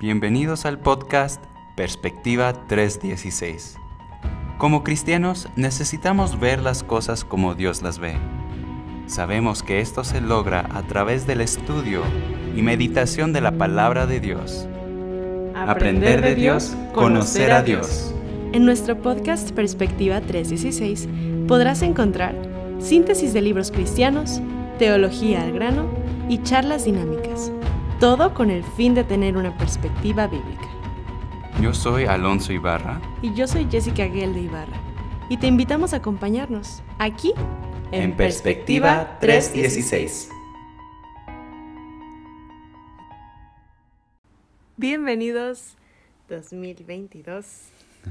Bienvenidos al podcast Perspectiva 316. Como cristianos necesitamos ver las cosas como Dios las ve. Sabemos que esto se logra a través del estudio y meditación de la palabra de Dios. Aprender de Dios, conocer a Dios. En nuestro podcast Perspectiva 316 podrás encontrar síntesis de libros cristianos, teología al grano y charlas dinámicas todo con el fin de tener una perspectiva bíblica. Yo soy Alonso Ibarra. Y yo soy Jessica Guel de Ibarra. Y te invitamos a acompañarnos aquí en, Perspectiva 316. Bienvenidos 2022.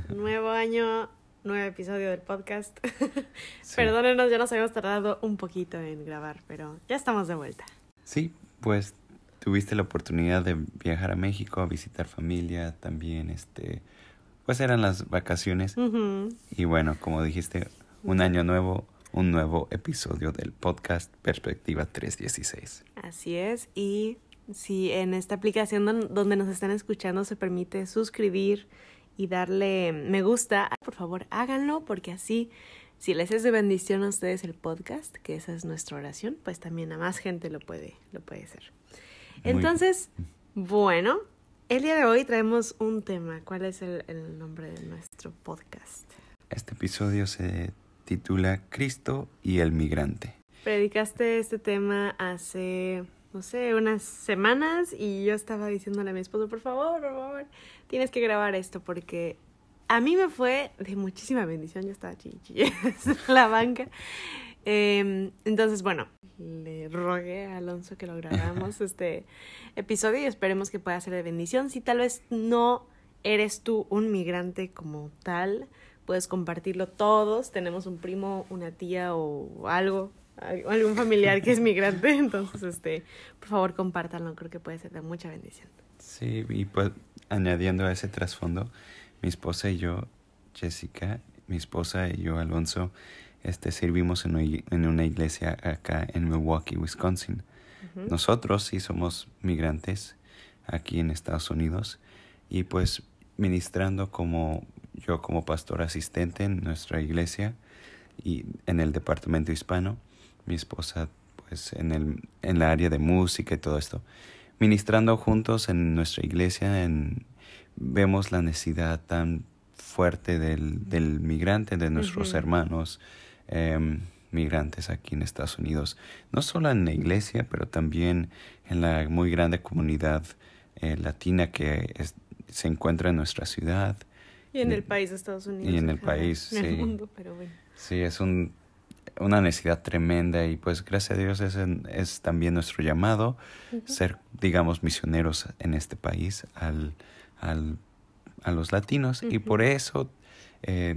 Nuevo año, nuevo episodio del podcast. Perdónenos, ya nos habíamos tardado un poquito en grabar, pero ya estamos de vuelta. Sí, pues tuviste la oportunidad de viajar a México a visitar familia también, este, pues eran las vacaciones. Y bueno, como dijiste, un año nuevo, un nuevo episodio del podcast Perspectiva 316. Así es, y si en esta aplicación donde nos están escuchando se permite suscribir y darle me gusta, por favor háganlo porque así si les es de bendición a ustedes el podcast, que esa es nuestra oración, pues también a más gente lo puede, lo puede hacer. Entonces, bueno, el día de hoy traemos un tema. ¿Cuál es el, nombre de nuestro podcast? Este episodio se titula Cristo y el migrante. Predicaste este tema hace, no sé, unas semanas y yo estaba diciéndole a mi esposo, por favor, por favor, tienes que grabar esto porque a mí me fue de muchísima bendición. Yo estaba chichi en la banca. Em, entonces, bueno, le rogué a Alonso que lo grabamos este episodio y esperemos que pueda ser de bendición. Si tal vez no eres tú un migrante como tal, puedes compartirlo todos. Tenemos un primo, una tía o algo, algún familiar que es migrante, entonces este, por favor compártanlo, creo que puede ser de mucha bendición. Sí, y pues añadiendo a ese trasfondo, mi esposa y yo, Jessica, mi esposa y yo, Alonso, este, servimos en, una iglesia acá en Milwaukee, Wisconsin. Nosotros sí somos migrantes aquí en Estados Unidos y pues ministrando como yo como pastor asistente en nuestra iglesia y en el departamento hispano, mi esposa pues en el en la área de música y todo esto. Ministrando juntos en nuestra iglesia en, vemos la necesidad tan fuerte del, del migrante, de nuestros hermanos, Em, migrantes aquí en Estados Unidos, no solo en la iglesia, pero también en la muy grande comunidad eh, latina que se encuentra en nuestra ciudad. Y en el país de Estados Unidos. Y en el país, en sí. El mundo, pero bueno. Sí, es un, una necesidad tremenda y pues gracias a Dios es, es también nuestro llamado ser, digamos, misioneros en este país al, al a los latinos y por eso eh,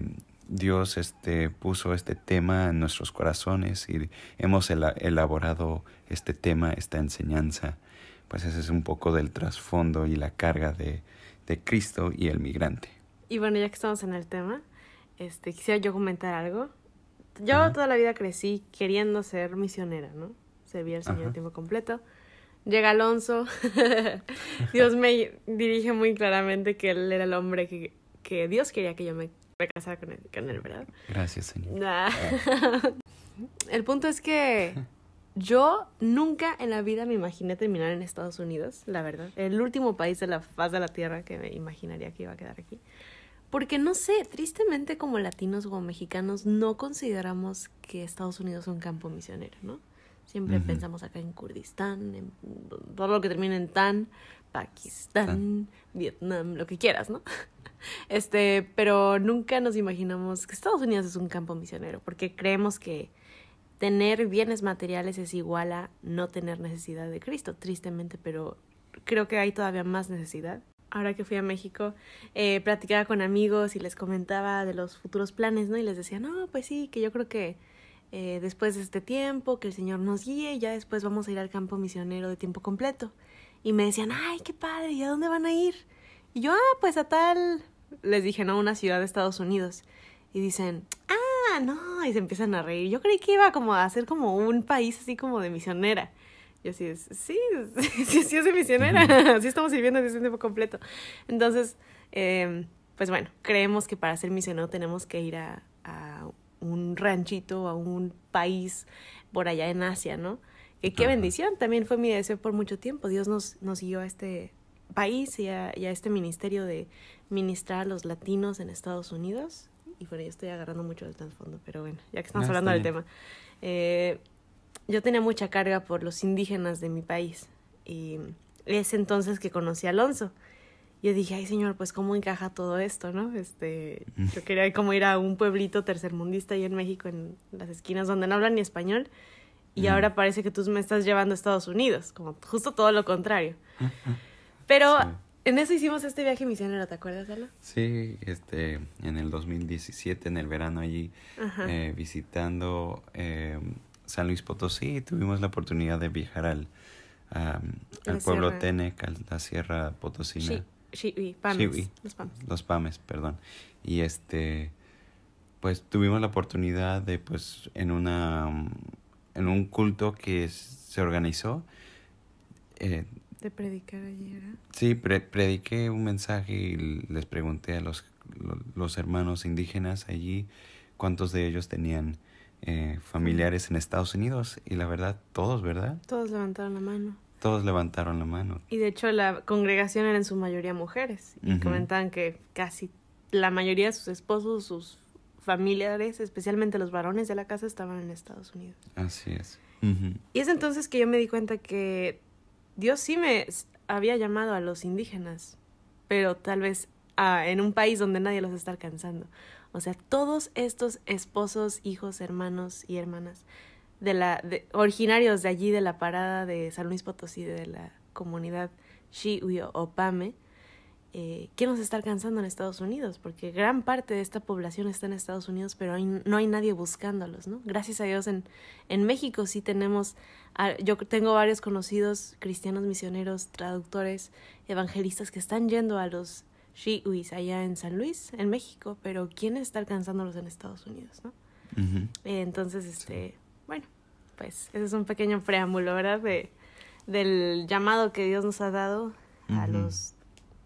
Dios este, puso este tema en nuestros corazones y hemos elaborado este tema, esta enseñanza. Pues ese es un poco del trasfondo y la carga de, de Cristo y el migrante. Y bueno, ya que estamos en el tema, este, quisiera yo comentar algo. Yo toda la vida crecí queriendo ser misionera, ¿no? Servir al Señor a tiempo completo. Llega Alonso. Dios me dirige muy claramente que él era el hombre que, que Dios quería que yo me casar con él, ¿verdad? Gracias, Señor. el punto es que yo nunca en la vida me imaginé terminar en Estados Unidos, la verdad. El último país de la faz de la tierra que me imaginaría que iba a quedar aquí. Porque no sé, tristemente como latinos o mexicanos no consideramos que Estados Unidos es un campo misionero, ¿no? Siempre pensamos acá en Kurdistán, en todo lo que termina en tan, Pakistán, Vietnam, lo que quieras, ¿no? Este, pero nunca nos imaginamos que Estados Unidos es un campo misionero, porque creemos que tener bienes materiales es igual a no tener necesidad de Cristo, tristemente, pero creo que hay todavía más necesidad. Ahora que fui a México, eh, platicaba con amigos y les comentaba de los futuros planes, ¿no? Y les decía, no, pues sí, que yo creo que eh, después de este tiempo, que el Señor nos guíe y ya después vamos a ir al campo misionero de tiempo completo. Y me decían, ay, qué padre, ¿y a dónde van a ir? Y yo, ah, pues a tal, les dije, no, una ciudad de Estados Unidos. Y dicen, ah, no, y se empiezan a reír. Yo creí que iba como a ser como un país así como de misionera. Y así es, sí, sí, sí es de misionera, así estamos viviendo desde tiempo completo. Entonces, eh, pues bueno, creemos que para ser misionero tenemos que ir a, a un ranchito, a un país por allá en Asia, ¿no? Que qué Ajá. bendición, también fue mi deseo por mucho tiempo. Dios nos, nos guió a este país y a, y a este ministerio de ministrar a los latinos en Estados Unidos. Y bueno, yo estoy agarrando mucho del trasfondo, pero bueno, ya que estamos No, hablando del tema. Eh, yo tenía mucha carga por los indígenas de mi país. Y es entonces que conocí a Alonso. Yo dije, ay señor, pues cómo encaja todo esto, ¿no? Este, yo quería como ir a un pueblito tercermundista ahí en México, en las esquinas donde no hablan ni español. Y Mm. ahora parece que tú me estás llevando a Estados Unidos, como justo todo lo contrario. Pero Sí. en eso hicimos este viaje misionero, ¿te acuerdas, Ala? Sí, este, en el 2017, en el verano allí, eh, visitando eh, San Luis Potosí, tuvimos la oportunidad de viajar al, al pueblo sierra. Tenec, a la sierra potosina. Sí, sí, Pames, Shiwi. los Pames. Los Pames, perdón. Y este, pues tuvimos la oportunidad de, pues, en una, en un culto que se organizó, eh, De predicar allí, ¿verdad? sí, pre- prediqué un mensaje y les pregunté a los, lo- los hermanos indígenas allí cuántos de ellos tenían eh, familiares en Estados Unidos y la verdad, todos, ¿verdad? Todos levantaron la mano. Todos levantaron la mano. Y de hecho la congregación era en su mayoría mujeres. Y comentaban que casi la mayoría de sus esposos, sus familiares, especialmente los varones de la casa, estaban en Estados Unidos. Así es. Y es entonces que yo me di cuenta que Dios sí me había llamado a los indígenas, pero tal vez ah, en un país donde nadie los está alcanzando. O sea, todos estos esposos, hijos, hermanos y hermanas de la de, originarios de allí de la parada de San Luis Potosí de la comunidad Shiwi o Pame, eh, ¿quién nos está alcanzando en Estados Unidos? Porque gran parte de esta población está en Estados Unidos, pero hay- no hay nadie buscándolos, ¿no? Gracias a Dios en, en México sí tenemos, yo tengo varios conocidos cristianos misioneros, traductores, evangelistas que están yendo a los Shiwis allá en San Luis, en México, pero ¿quién está alcanzándolos en Estados Unidos, no? Eh, entonces, este, bueno, pues ese es un pequeño preámbulo, ¿verdad? De, del llamado que Dios nos ha dado a los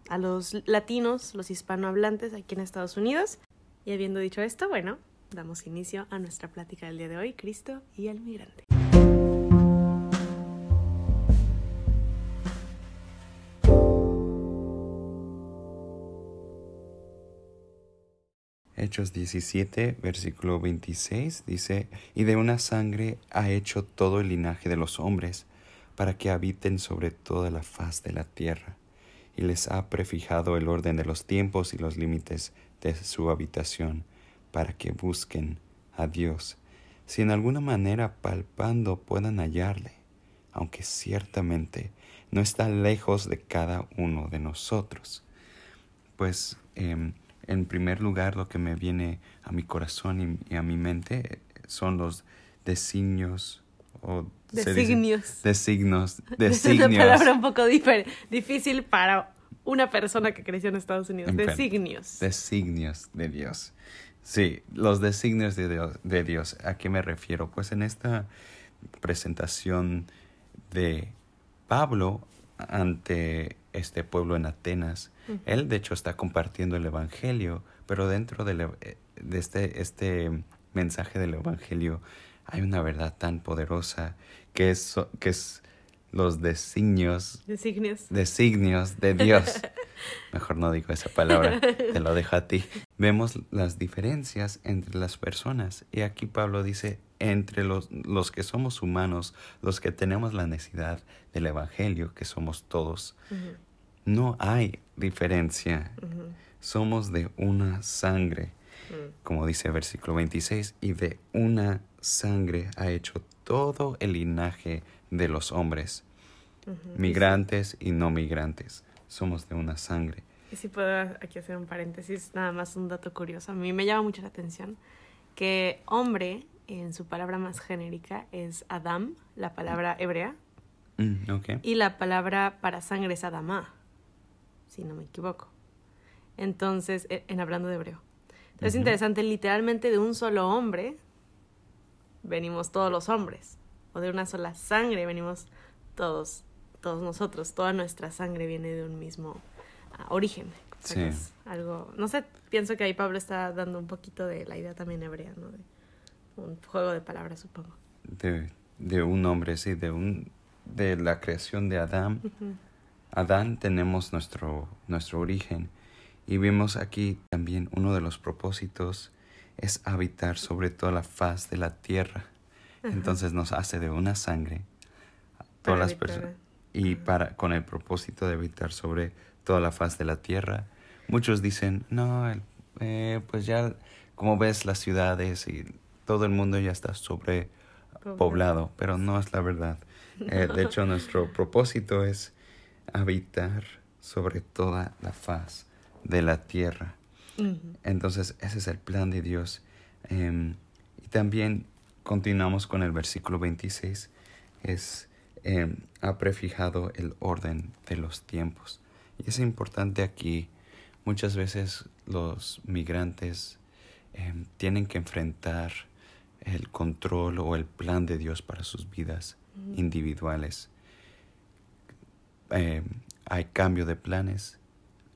a los latinos, los hispanohablantes aquí en Estados Unidos. Y habiendo dicho esto, bueno, damos inicio a nuestra plática del día de hoy, Cristo y el migrante. Hechos 17, versículo 26 dice, y de una sangre ha hecho todo el linaje de los hombres, para que habiten sobre toda la faz de la tierra, y les ha prefijado el orden de los tiempos y los límites de su habitación, para que busquen a Dios, si en alguna manera palpando puedan hallarle, aunque ciertamente no está lejos de cada uno de nosotros. Pues em, en primer lugar lo que me viene a mi corazón y, y a mi mente son los designios o designos, Es una palabra un poco difícil para una persona que creció en Estados Unidos. Entiendo. Designios. Designios de Dios. Sí, los designios de Dios, de Dios. ¿A qué me refiero? Pues en esta presentación de Pablo ante este pueblo en Atenas, él de hecho está compartiendo el Evangelio, pero dentro del eh, de este, este mensaje del Evangelio hay una verdad tan poderosa que es, que es los designios Designios. designios de Dios. Mejor no digo esa palabra, te lo dejo a ti. Vemos las diferencias entre las personas y aquí Pablo dice, entre los, los que somos humanos, los que tenemos la necesidad del Evangelio, que somos todos, no hay diferencia. Somos de una sangre, como dice el versículo 26, y de una sangre ha hecho todo el linaje de los hombres migrantes y no migrantes. Somos de una sangre. Y si puedo aquí hacer un paréntesis, nada más un dato curioso. A mí me llama mucho la atención que hombre, en su palabra más genérica, es Adam, la palabra hebrea, Mm, y la palabra para sangre es Adamá, si no me equivoco. Entonces, e- en hablando de hebreo. Entonces es interesante, literalmente de un solo hombre venimos todos los hombres, o de una sola sangre venimos todos, todos nosotros, toda nuestra sangre viene de un mismo ah, origen. Sí. es algo, no sé, pienso que ahí Pablo está dando un poquito de la idea también hebrea, ¿no? De un juego de palabras, supongo. De, de un hombre, sí, de, un, de la creación de Adán. Adán tenemos nuestro, nuestro origen y vemos aquí también uno de los propósitos es habitar sobre toda la faz de la tierra. Ajá. Entonces nos hace de una sangre Para todas las personas y para con el propósito de habitar sobre toda la faz de la tierra. Muchos dicen, no, eh, pues ya como ves las ciudades y todo el mundo ya está sobre poblado, pero no es la verdad. Eh, de hecho, nuestro propósito es habitar sobre toda la faz de la tierra. Entonces, ese es el plan de Dios. Em, y también continuamos con el versículo 26. Es, em, ha prefijado el orden de los tiempos. Y es importante aquí, muchas veces los migrantes em, tienen que enfrentar el control o el plan de Dios para sus vidas individuales. Eh, hay cambio de planes,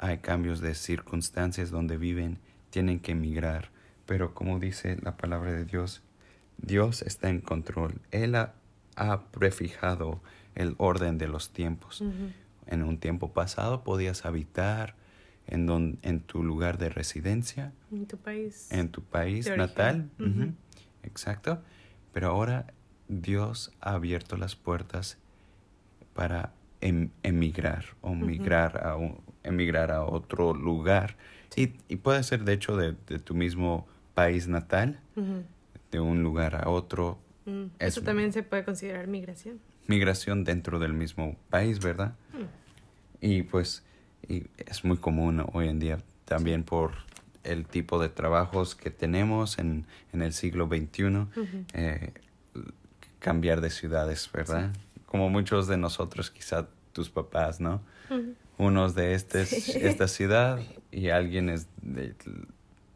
hay cambios de circunstancias donde viven, tienen que emigrar, pero como dice la palabra de Dios, Dios está en control. Él ha, ha prefijado el orden de los tiempos. En un tiempo pasado podías habitar en, don- en tu lugar de residencia, En tu país. en tu país natal. Exacto. Pero ahora Dios ha abierto las puertas para em- emigrar o migrar a un- emigrar a otro lugar. Y, y puede ser de hecho de, de tu mismo país natal, de un lugar a otro. Mm. Es- Eso también se puede considerar migración. Migración dentro del mismo país, ¿verdad? Mm. Y pues y es muy común hoy en día también por el tipo de trabajos que tenemos en, en el siglo XXI, eh, cambiar de ciudades, ¿verdad? Como muchos de nosotros, quizá tus papás, ¿no? Unos de este, esta ciudad y alguien es de,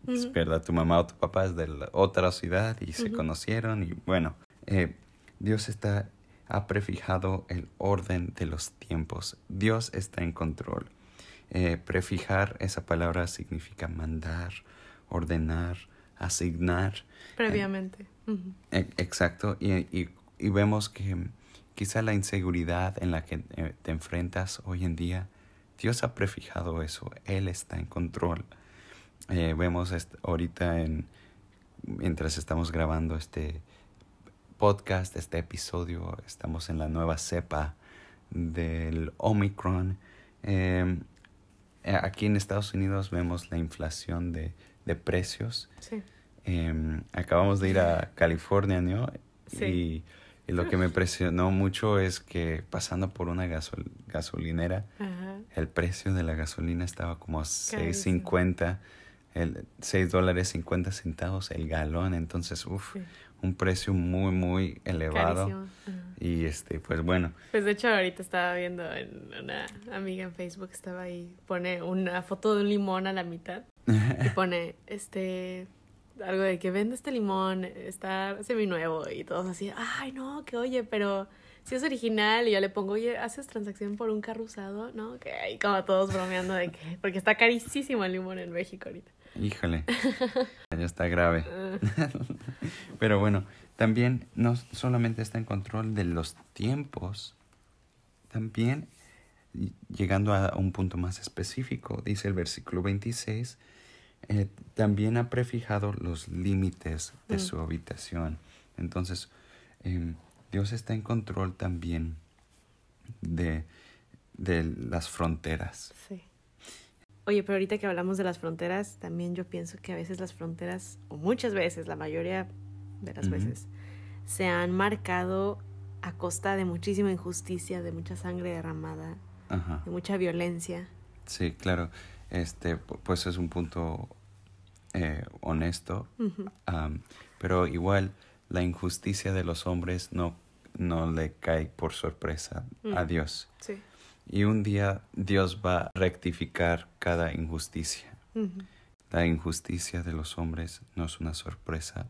es Ujú. verdad, tu mamá o tu papá es de la otra ciudad y se conocieron y bueno, eh, Dios está, ha prefijado el orden de los tiempos. Dios está en control. Eh, prefijar, esa palabra significa mandar, ordenar, asignar. Previamente. Ujú. E- Exacto, y, y- y vemos que quizá la inseguridad en la que eh, te enfrentas hoy en día, Dios ha prefijado eso, Él está en control. Eh, vemos ahorita en, mientras estamos grabando este podcast, este episodio, estamos en la nueva cepa del Omicron. Eh, eh, aquí en Estados Unidos vemos la inflación de, de precios. Sí. Em, acabamos de ir a California, ¿no? Sí. Y, y lo que me impresionó mucho es que pasando por una gasol- gasolinera, Ajá. El precio de la gasolina estaba como a Carísimo. 6.50, el 6 dólares 50 centavos el galón, entonces, uff, Sí. un precio muy, muy elevado. Carísimo. Y este, pues bueno, Pues de hecho ahorita estaba viendo en una amiga en Facebook estaba ahí, pone una foto de un limón a la mitad y pone este algo de que vende este limón, está seminuevo y todos así, ay no, que oye, pero si es original y yo le pongo, oye, ¿haces transacción por un carro usado? ¿No? Que ahí como todos bromeando de que, porque está carísimo el limón en México ahorita. híjole, ya está grave. Ah, Pero bueno, también no solamente está en control de los tiempos, también llegando a un punto más específico, dice el versículo 26, eh, también ha prefijado los límites de Mm. su habitación. Entonces, em, Dios está en control también de, de las fronteras. sí. Oye, pero ahorita que hablamos de las fronteras, también yo pienso que a veces las fronteras, o muchas veces, la mayoría de las veces, se han marcado a costa de muchísima injusticia, de mucha sangre derramada, Ajá. de mucha violencia. Sí, claro. Este, pu- pues es un punto eh, honesto, pero igual la injusticia de los hombres no, no le cae por sorpresa a Mm. Dios. Sí. Y un día Dios va a rectificar cada injusticia. Ujú. La injusticia de los hombres no es una sorpresa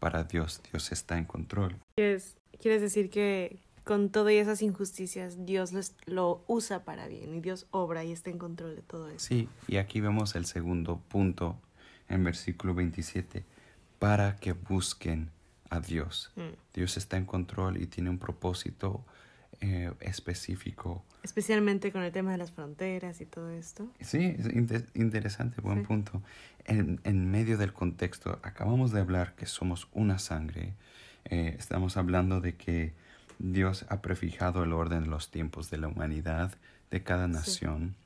para Dios. Dios está en control. ¿Quieres, quieres decir que con todas esas injusticias, Dios los, lo usa para bien y Dios obra y está en control de todo eso. Sí, y aquí vemos el segundo punto en versículo 27, para que busquen a Dios. Mm. Dios está en control y tiene un propósito eh, específico. Especialmente con el tema de las fronteras y todo esto. Sí, es inte- interesante, buen Sí. punto. En, en medio del contexto, acabamos de hablar que somos una sangre. Eh, estamos hablando de que Dios ha prefijado el orden de los tiempos de la humanidad, de cada Sí. nación.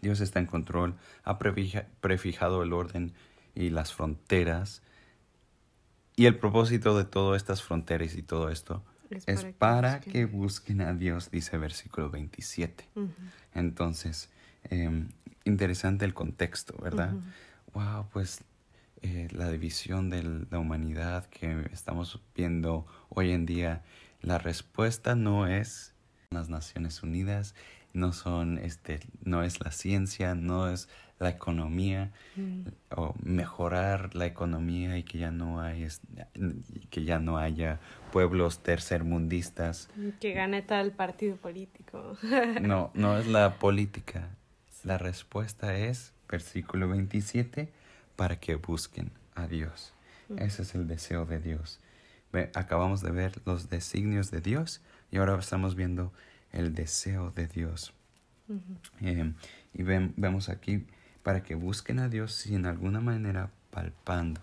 Dios está en control, ha prefija- prefijado el orden y las fronteras. Y el propósito de todas estas fronteras y todo esto es para que busquen. busquen a Dios, dice versículo 27. Ujú, Entonces, eh, interesante el contexto, ¿verdad? Wow, pues eh, la división de la humanidad que estamos viendo hoy en día, la respuesta no es las Naciones Unidas, no son, este, no es la ciencia, no es la economía, Mm. o mejorar la economía y que ya no hay, que ya no haya pueblos tercermundistas. Que gane tal partido político. No, no es la política. La respuesta es, versículo 27, para que busquen a Dios. Ese es el deseo de Dios. Acabamos de ver los designios de Dios y ahora estamos viendo el deseo de Dios. Eh, y ven- vemos aquí, para que busquen a Dios sin alguna manera palpando.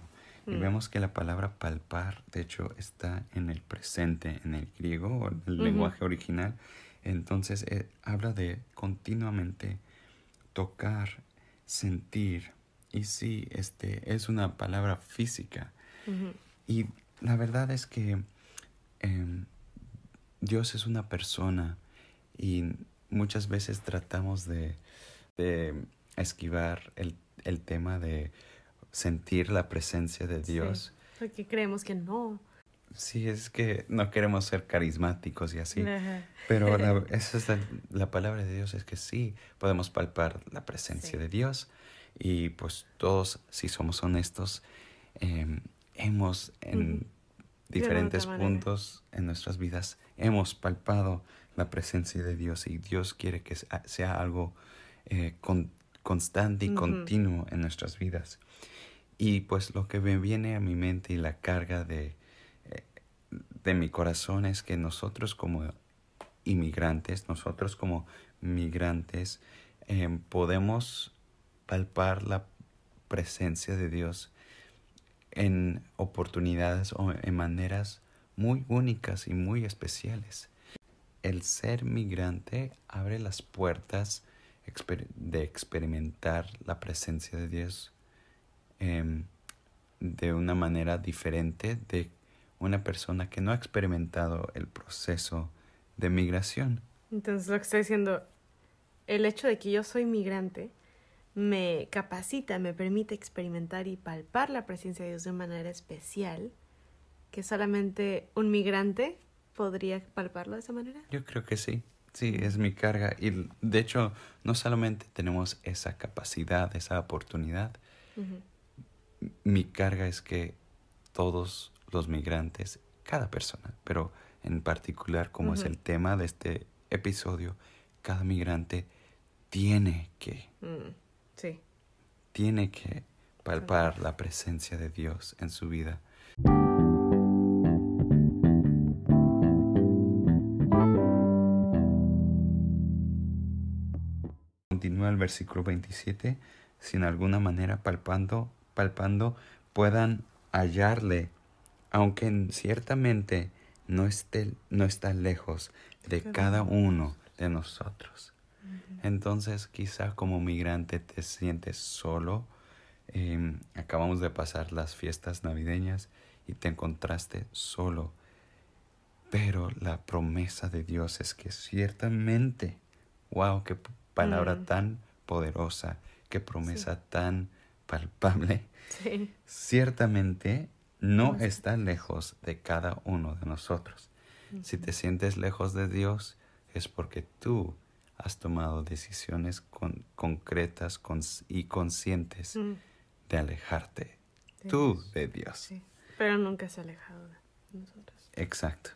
Y Mm. vemos que la palabra palpar, de hecho, está en el presente, en el griego, o en el lenguaje original. Entonces, eh, habla de continuamente tocar, sentir. Y sí, este, es una palabra física. Y la verdad es que em, Dios es una persona y muchas veces tratamos de, de esquivar el, el tema de sentir la presencia de Sí. Dios. Porque creemos que no. Sí, es que no queremos ser carismáticos y así. Ajá. Pero la, esa es la, la palabra de Dios, es que sí, podemos palpar la presencia Sí. de Dios y pues todos, si somos honestos, em, hemos en diferentes puntos en nuestras vidas, hemos palpado la presencia de Dios y Dios quiere que sea- sea algo eh, con- constante y continuo en nuestras vidas. Y pues lo que me viene a mi mente y la carga de, eh, de mi corazón es que nosotros como inmigrantes, nosotros como migrantes, em, podemos palpar la presencia de Dios en oportunidades o en maneras muy únicas y muy especiales. El ser migrante abre las puertas exper- de experimentar la presencia de Dios em, de una manera diferente de una persona que no ha experimentado el proceso de migración. Entonces lo que está diciendo, el hecho de que yo soy migrante me capacita, me permite experimentar y palpar la presencia de Dios de manera especial, que solamente un migrante podría palparlo de esa manera. Yo creo que sí, sí, es mi carga. Y de hecho, no solamente tenemos esa capacidad, esa oportunidad, mi carga es que todos los migrantes, cada persona, pero en particular como es el tema de este episodio, cada migrante tiene que, Mm, Sí. tiene que palpar la presencia de Dios en su vida. El versículo 27, sin alguna manera palpando, palpando puedan hallarle, aunque en- ciertamente no esté, no está lejos de Cada uno. de nosotros. Entonces, quizá como migrante te sientes solo. em, acabamos de pasar las fiestas navideñas y te encontraste solo. Pero la promesa de Dios es que ciertamente, wow, qué palabra Mm. tan poderosa, qué promesa tan palpable. Sí. Ciertamente no está lejos de cada uno de nosotros. Si te sientes lejos de Dios es porque tú has tomado decisiones con- concretas y conscientes Mm, de alejarte de tú Dios. de Dios. Sí. Pero nunca se ha alejado de nosotros. Exacto.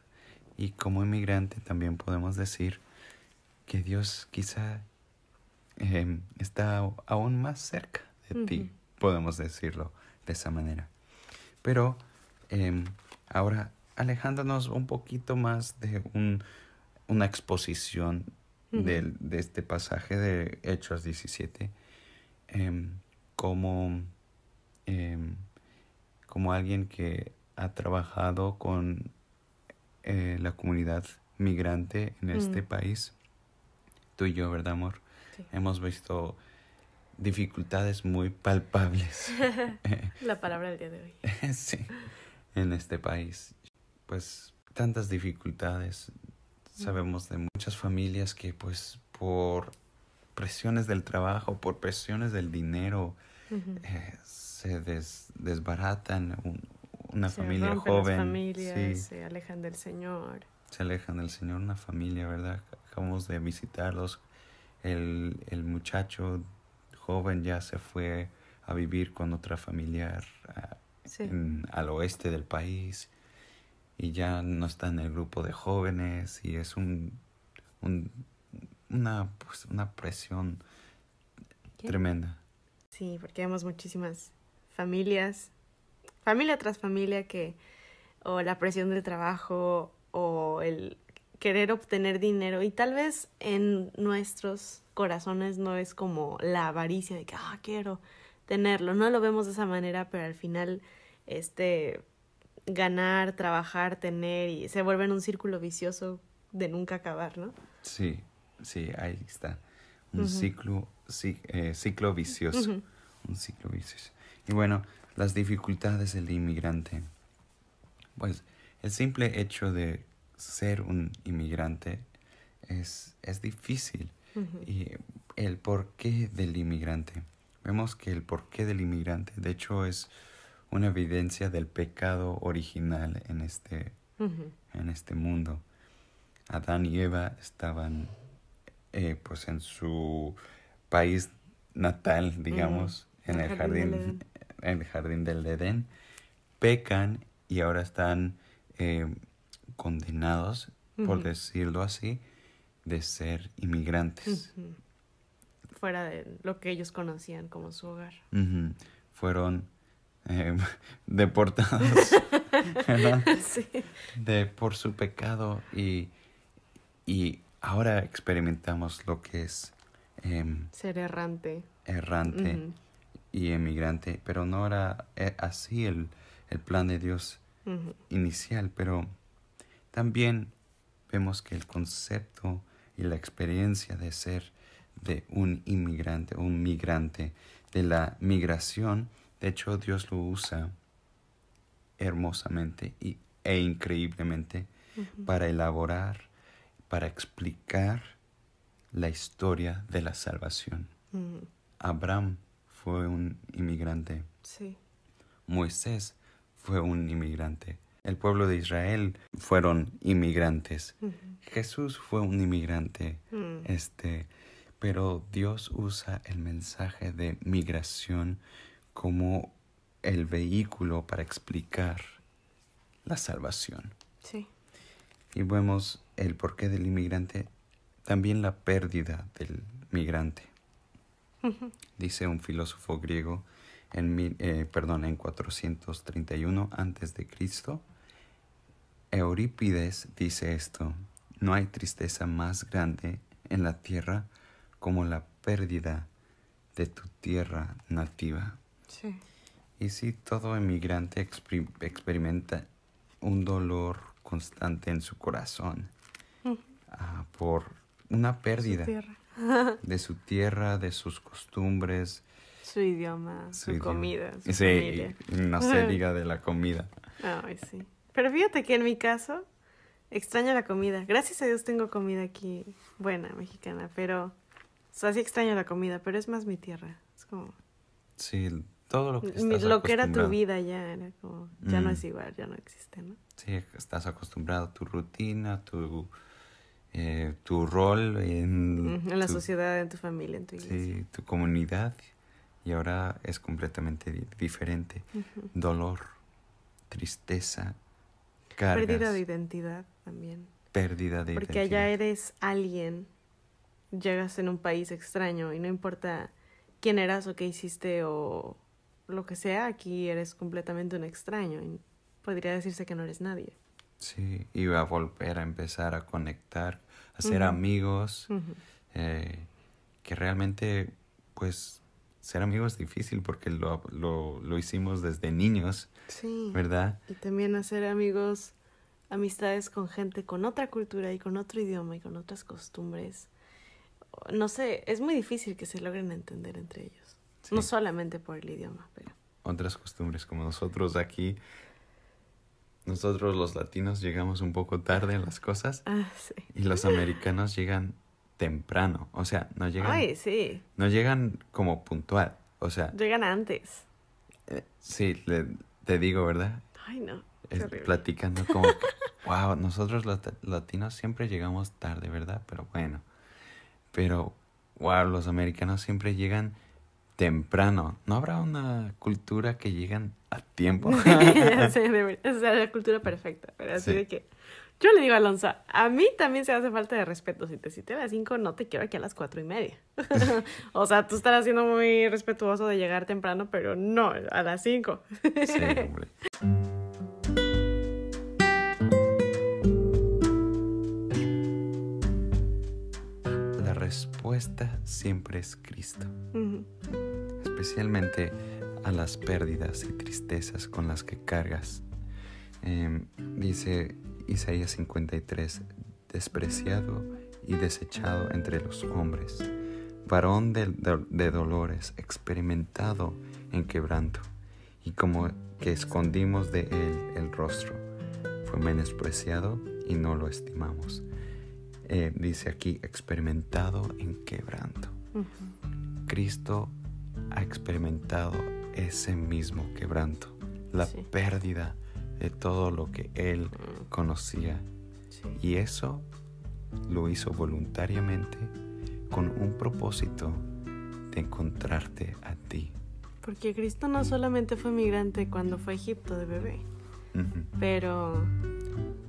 Y como inmigrante también podemos decir que Dios quizá em, está aún más cerca de ti, podemos decirlo de esa manera. Pero em, ahora alejándonos un poquito más de un, una exposición de este pasaje de Hechos 17, em, como, como alguien que ha trabajado con eh, la comunidad migrante en este país, tú y yo, ¿verdad, amor? Hemos visto dificultades muy palpables. la palabra del día de hoy. sí, en este país. Pues tantas dificultades. Sabemos de muchas familias que pues por presiones del trabajo, por presiones del dinero, eh, se desbaratan una familia joven. se alejan del Señor. Se alejan del Señor, una familia, ¿verdad? Acabamos de visitarlos. El, el muchacho joven ya se fue a vivir con otra familiar ah, al oeste del país y ya no está en el grupo de jóvenes y es un, un una, pues, una presión tremenda. Sí, porque vemos muchísimas familias familia tras familia que o la presión del trabajo o el querer obtener dinero y tal vez en nuestros corazones no es como la avaricia de que ah quiero tenerlo no lo vemos de esa manera pero al final este ganar trabajar tener y se vuelve en un círculo vicioso de nunca acabar no sí sí ahí está. Un ciclo eh, ciclo vicioso. Un ciclo vicioso. Y bueno las dificultades del inmigrante. Pues el simple hecho de ser un inmigrante es, es difícil. Y el porqué del inmigrante. Vemos que el porqué del inmigrante, de hecho, es una evidencia del pecado original en este, en este mundo. Adán y Eva estaban eh, pues en su país natal, digamos, en el jardín, en el jardín del Edén, pecan y ahora están eh, condenados, por decirlo así, de ser inmigrantes. Fuera de lo que ellos conocían como su hogar. Fueron eh, deportados de, por su pecado y, y ahora experimentamos lo que es em, ser errante. Errante y emigrante, pero no era eh, así el, el plan de Dios inicial, pero también vemos que el concepto y la experiencia de ser de un inmigrante, un migrante, de la migración, de hecho Dios lo usa hermosamente y, e increíblemente para elaborar, para explicar la historia de la salvación. Abraham fue un inmigrante. Sí. Moisés fue un inmigrante. El pueblo de Israel fueron inmigrantes. Jesús fue un inmigrante. Mm. Este, pero Dios usa el mensaje de migración como el vehículo para explicar la salvación. Sí. Y vemos el porqué del inmigrante, también la pérdida del migrante. Dice un filósofo griego en, eh, perdón, en 431 antes de Cristo. Eurípides dice esto, no hay tristeza más grande en la tierra como la pérdida de tu tierra nativa. Sí. Y si todo emigrante experimenta un dolor constante en su corazón ah, por una pérdida de su tierra, de sus costumbres. Su idioma, su, comida. Su sí, no se diga de la comida. Ay, sí. Pero fíjate que en mi caso, extraño la comida. Gracias a Dios tengo comida aquí buena, mexicana, pero... O sea, sí extraño la comida, pero es más mi tierra. Es como... Sí, todo lo que estás Lo que era tu vida ya era como... Ya no mm. es igual, ya no existe, ¿no? Sí, estás acostumbrado a tu rutina, tu eh, tu rol en, en la sociedad, en tu familia, en tu iglesia. Sí, tu comunidad. Y ahora es completamente diferente. Dolor, tristeza, cargas. Pérdida de identidad. también. Pérdida de Porque allá eres alguien, llegas en un país extraño y no importa quién eras o qué hiciste o lo que sea, aquí eres completamente un extraño y podría decirse que no eres nadie. Sí, iba a volver a empezar a conectar, a ser amigos, eh, que realmente, pues, ser amigos es difícil porque lo, lo, lo hicimos desde niños, Sí. ¿verdad? Y también hacer amigos, amistades con gente con otra cultura y con otro idioma y con otras costumbres. No sé, es muy difícil que se logren entender entre ellos. Sí. No solamente por el idioma, pero... Otras costumbres como nosotros aquí, nosotros los latinos llegamos un poco tarde a las cosas Ah, sí. y los americanos llegan temprano, o sea, no llegan, Ay, sí. no llegan como puntual, o sea, Llegan antes. eh, sí, le- te digo, ¿verdad? Ay, no. Es- platicando como que, wow, nosotros los lat- latinos siempre llegamos tarde, ¿verdad? Pero bueno, pero wow, los americanos siempre llegan temprano. ¿No habrá una cultura que llegan a tiempo? Esa es la cultura perfecta. Pero así Sí. de que. Yo le digo a Alonso, a mí también se hace falta de respeto. Si te cité a las 5, no te quiero aquí a las cuatro y media. o sea, tú estarás siendo muy respetuoso de llegar temprano, pero no, a las 5. Sí, hombre. La respuesta siempre es Cristo, especialmente a las pérdidas y tristezas con las que cargas. Em, dice Isaías 53, despreciado y desechado entre los hombres, varón de, de- de dolores, experimentado en quebranto, y como que escondimos de él el rostro, fue menospreciado y no lo estimamos. Eh, dice aquí, experimentado en quebranto. Cristo ha experimentado ese mismo quebranto, la Sí. pérdida de todo lo que él conocía. Sí. Y eso lo hizo voluntariamente con un propósito de encontrarte a ti. Porque Cristo no solamente fue migrante cuando fue a Egipto de bebé, pero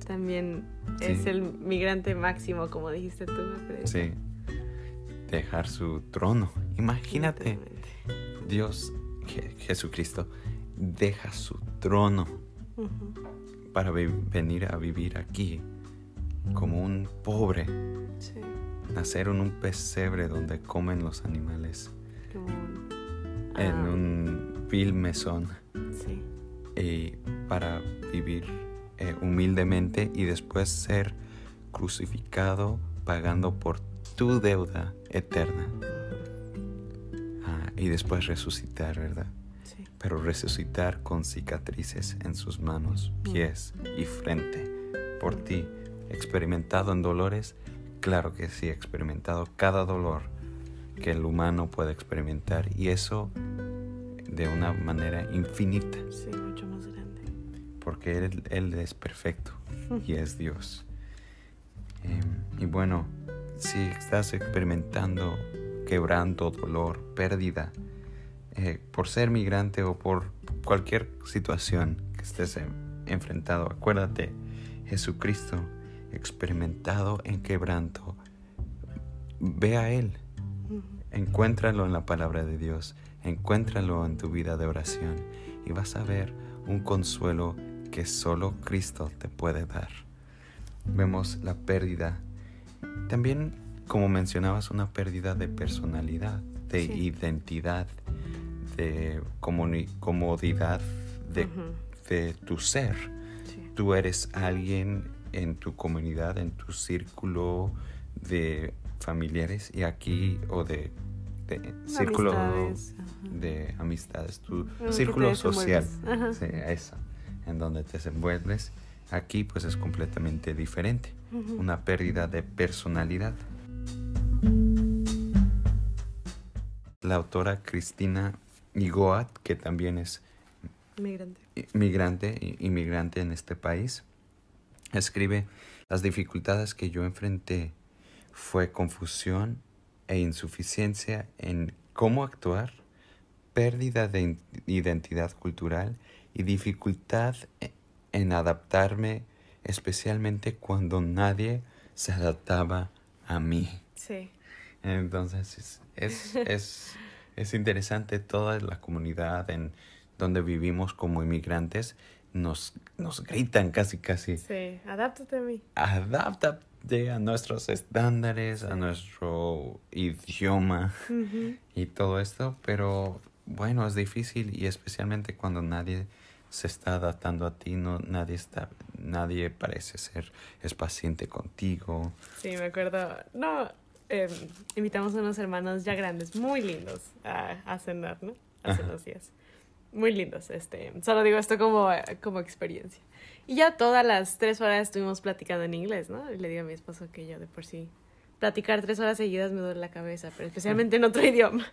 también Sí. es el migrante máximo, como dijiste tú. parece. Sí. Dejar su trono. Imagínate. Dios, Je- Jesucristo, deja su trono Para venir a vivir aquí como un pobre, Sí. nacer en un pesebre donde comen los animales, en Ah, un vil mesón. Sí. y para vivir eh, humildemente y después ser crucificado pagando por tu deuda eterna Ah, y después resucitar, ¿verdad? Pero resucitar con cicatrices en sus manos, pies y frente por ti, experimentado en dolores, claro que sí, experimentado cada dolor que el humano puede experimentar y eso de una manera infinita Sí, mucho más grande. porque él, Él es perfecto y es Dios. Em, y bueno, si estás experimentando quebranto, dolor, pérdida, por ser migrante o por cualquier situación que estés en- enfrentado, acuérdate, Jesucristo experimentado en quebranto, ve a Él. Encuéntralo en la palabra de Dios, encuéntralo en tu vida de oración y vas a ver un consuelo que solo Cristo te puede dar. Vemos la pérdida, también como mencionabas, una pérdida de personalidad, de Sí. identidad, de comodidad de, de tu ser. Sí. Tú eres alguien en tu comunidad, en tu círculo de familiares y aquí o de, de círculo Amistades, de amistades, tu En te círculo social, sí, eso, en donde te desenvuelves. Aquí pues es completamente diferente, una pérdida de personalidad. La autora Cristina Igoat, que también es Migrante. migrante, inmigrante en este país, escribe, las dificultades que yo enfrenté fue confusión e insuficiencia en cómo actuar, pérdida de identidad cultural y dificultad e- en adaptarme especialmente cuando nadie se adaptaba a mí. Sí. Entonces es, es, es, es interesante toda la comunidad en donde vivimos como inmigrantes nos, nos gritan casi casi. Sí, adáptate a mí. Adáptate a nuestros estándares, a nuestro idioma y todo esto, pero bueno, es difícil y especialmente cuando nadie se está adaptando a ti, no nadie está nadie parece ser es paciente contigo. Sí, me acuerdo. No, em, invitamos a unos hermanos ya grandes, muy lindos, a, a cenar, ¿no? Hace Ajá. unos días. Muy lindos, este. Solo digo esto como, eh, como experiencia. Y ya todas las tres horas estuvimos platicando en inglés, ¿no? Y le digo a mi esposo que yo de por sí platicar tres horas seguidas me duele la cabeza, pero especialmente en otro idioma.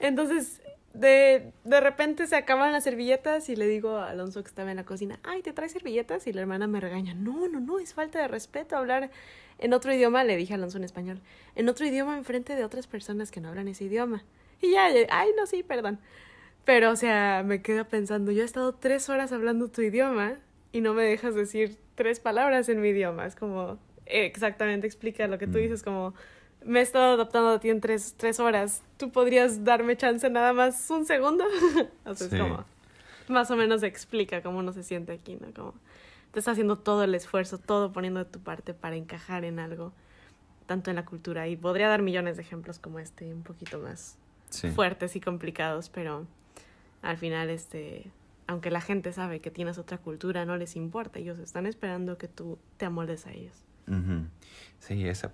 Entonces, de, de repente se acaban las servilletas y le digo a Alonso que estaba en la cocina, ay, ¿te traes servilletas? Y la hermana me regaña, no, no, no, es falta de respeto hablar en otro idioma, le dije a Alonso en español, en otro idioma enfrente de otras personas que no hablan ese idioma. Y ya, ay, no, sí, perdón. Pero, o sea, me quedo pensando, yo he estado tres horas hablando tu idioma y no me dejas decir tres palabras en mi idioma. Es como, exactamente explica lo que tú Mm. dices, como, me he estado adaptando a ti en tres, tres horas. ¿Tú podrías darme chance nada más un segundo? Sí. es como, más o menos explica cómo uno se siente aquí, ¿no? Como, te está haciendo todo el esfuerzo, todo poniendo de tu parte para encajar en algo, tanto en la cultura. Y podría dar millones de ejemplos como este, un poquito más Sí. fuertes y complicados, pero al final, este, aunque la gente sabe que tienes otra cultura, no les importa. Ellos están esperando que tú te amoldes a ellos. Sí, esa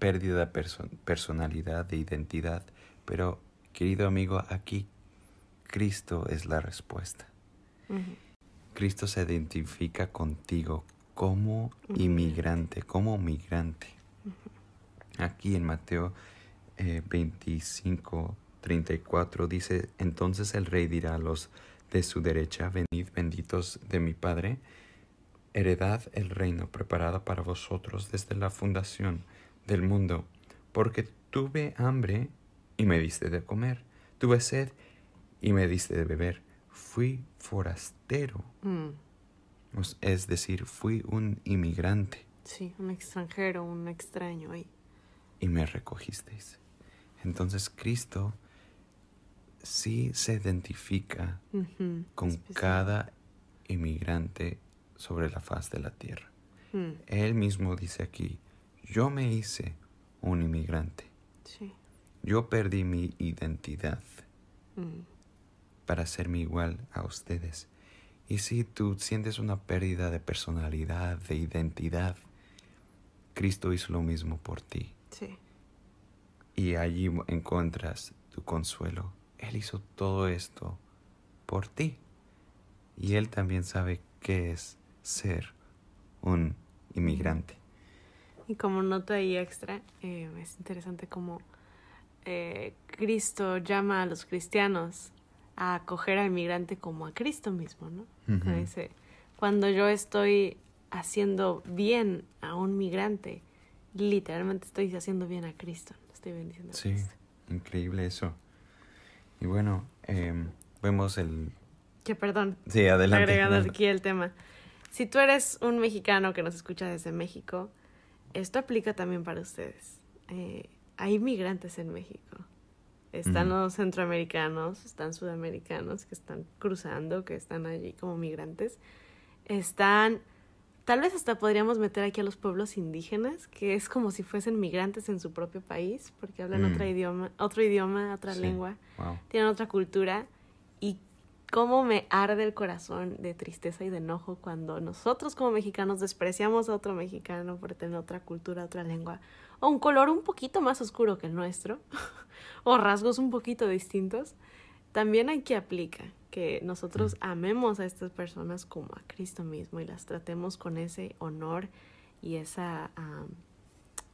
pérdida de perso- personalidad, de identidad. Pero, querido amigo, aquí Cristo es la respuesta. Cristo se identifica contigo como inmigrante, como migrante. Aquí en Mateo eh, 25, 34 dice, entonces el rey dirá a los de su derecha, venid benditos de mi Padre, heredad el reino preparado para vosotros desde la fundación del mundo, porque tuve hambre y me diste de comer, tuve sed y me diste de beber, fui forastero, Mm, es decir, fui un inmigrante Sí, un extranjero, un extraño ahí. y me recogisteis. Entonces Cristo sí se identifica con especial. cada inmigrante sobre la faz de la tierra. Mm, Él mismo dice aquí, yo me hice un inmigrante, sí. yo perdí mi identidad Mm, para hacerme igual a ustedes. Y si tú sientes una pérdida de personalidad, de identidad, Cristo hizo lo mismo por ti. sí. Y allí encuentras tu consuelo. Él hizo todo esto por ti. Y Él también sabe qué es ser un inmigrante. Y como nota ahí extra, eh, es interesante cómo eh, Cristo llama a los cristianos a acoger al migrante como a Cristo mismo, ¿no? Sea, Ujú. dice, cuando yo estoy haciendo bien a un migrante, literalmente estoy haciendo bien a Cristo. Estoy bendiciendo a Sí, Cristo. increíble eso. Y bueno, em, vemos el... Que perdón, Sí, adelante. agregando adelante. aquí el tema. Si tú eres un mexicano que nos escucha desde México, esto aplica también para ustedes. Eh, hay migrantes en México. Están los centroamericanos, están sudamericanos que están cruzando, que están allí como migrantes. Están, tal vez hasta podríamos meter aquí a los pueblos indígenas, que es como si fuesen migrantes en su propio país, porque hablan Mm. otro idioma, otro idioma, otra Sí. lengua Wow. tienen otra cultura cómo me arde el corazón de tristeza y de enojo cuando nosotros como mexicanos despreciamos a otro mexicano por tener otra cultura, otra lengua o un color un poquito más oscuro que el nuestro o rasgos un poquito distintos. También hay que aplica que nosotros amemos a estas personas como a Cristo mismo y las tratemos con ese honor y esa am,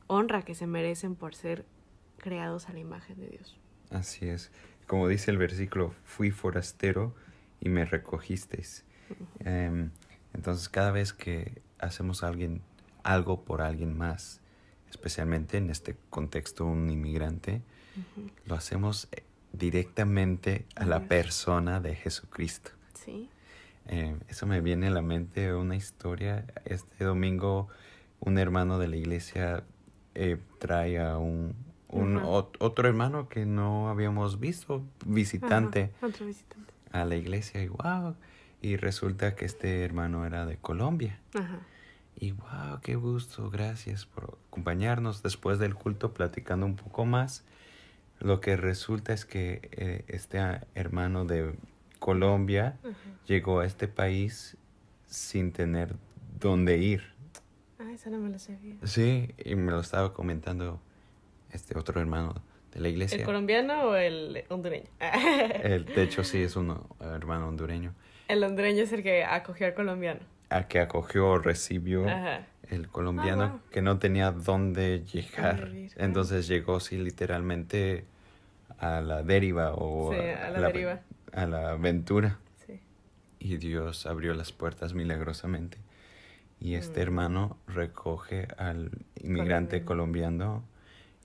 honra que se merecen por ser creados a la imagen de Dios. Así es. Como dice el versículo, fui forastero y me recogisteis. Em, entonces, cada vez que hacemos alguien, algo por alguien más, especialmente en este contexto un inmigrante, lo hacemos eh, directamente a la persona de Jesucristo. Sí. Eh, eso me viene a la mente una historia. Este domingo un hermano de la iglesia eh, trae a un, un ot- otro hermano que no habíamos visto, visitante, Otro visitante. A la iglesia y wow. Y resulta que este hermano era de Colombia. Ajá. Y wow, qué gusto, gracias por acompañarnos después del culto platicando un poco más. Lo que resulta es que eh, este hermano de Colombia Ajá. llegó a este país sin tener dónde ir. Ah, esa no me lo sabía. Sí, y me lo estaba comentando este otro hermano de la iglesia. ¿El colombiano o el hondureño? El, de hecho, sí, es un hermano hondureño. El hondureño es el que acogió al colombiano. A que acogió, recibió Ajá. el colombiano Ah, wow. que no tenía dónde llegar. Vivir. Entonces llegó, sí, literalmente a la deriva o Sí, a la deriva. a la aventura. Sí. Y Dios abrió las puertas milagrosamente. Y este Mm. hermano recoge al inmigrante colombiano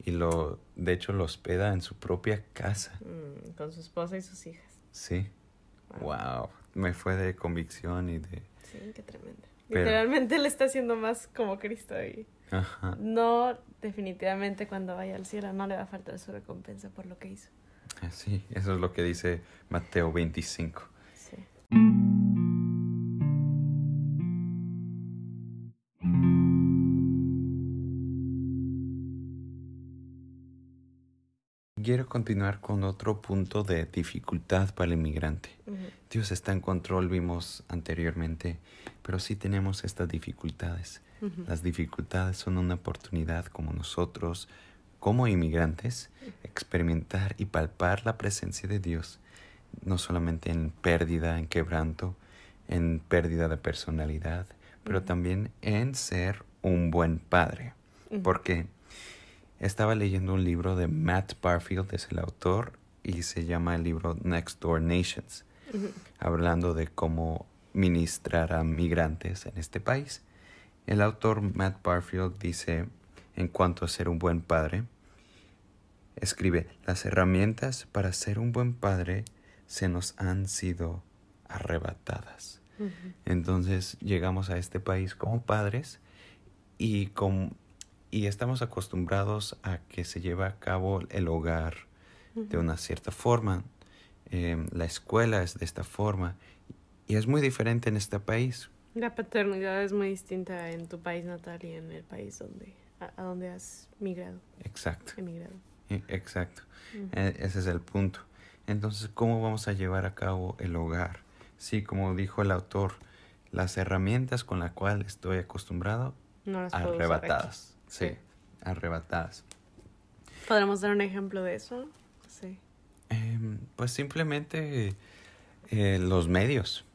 y lo, de hecho, lo hospeda en su propia casa. Mm, con su esposa y sus hijas. Sí. Wow. Me fue de convicción y de... Sí, qué tremendo. Pero- Literalmente le está haciendo más como Cristo y Ajá. no, definitivamente cuando vaya al cielo no le va a faltar su recompensa por lo que hizo. Sí, eso es lo que dice Mateo 25. Sí. Quiero continuar con otro punto de dificultad para el inmigrante. Ujú. Dios está en control, vimos anteriormente, pero sí tenemos estas dificultades. Ujú. Las dificultades son una oportunidad como nosotros, como inmigrantes, experimentar y palpar la presencia de Dios, no solamente en pérdida, en quebranto, en pérdida de personalidad, pero Ujú. también en ser un buen padre. Porque estaba leyendo un libro de Matt Barfield, es el autor, y se llama el libro Next Door Nations hablando de cómo ministrar a migrantes en este país. El autor Matt Barfield dice, en cuanto a ser un buen padre, escribe, las herramientas para ser un buen padre se nos han sido arrebatadas. Entonces llegamos a este país como padres y, com- y estamos acostumbrados a que se lleve a cabo el hogar de una cierta forma. Em, la escuela es de esta forma y es muy diferente en este país. La paternidad es muy distinta en tu país natal y en el país donde a, a donde has migrado, Exacto, emigrado. e- exacto. E- Ese es el punto. Entonces, ¿cómo vamos a llevar a cabo el hogar? Sí, como dijo el autor, las herramientas con las cuales estoy acostumbrado, No las arrebatadas. Sí, arrebatadas. ¿Podremos dar un ejemplo de eso? Sí. Em, pues simplemente eh, los medios,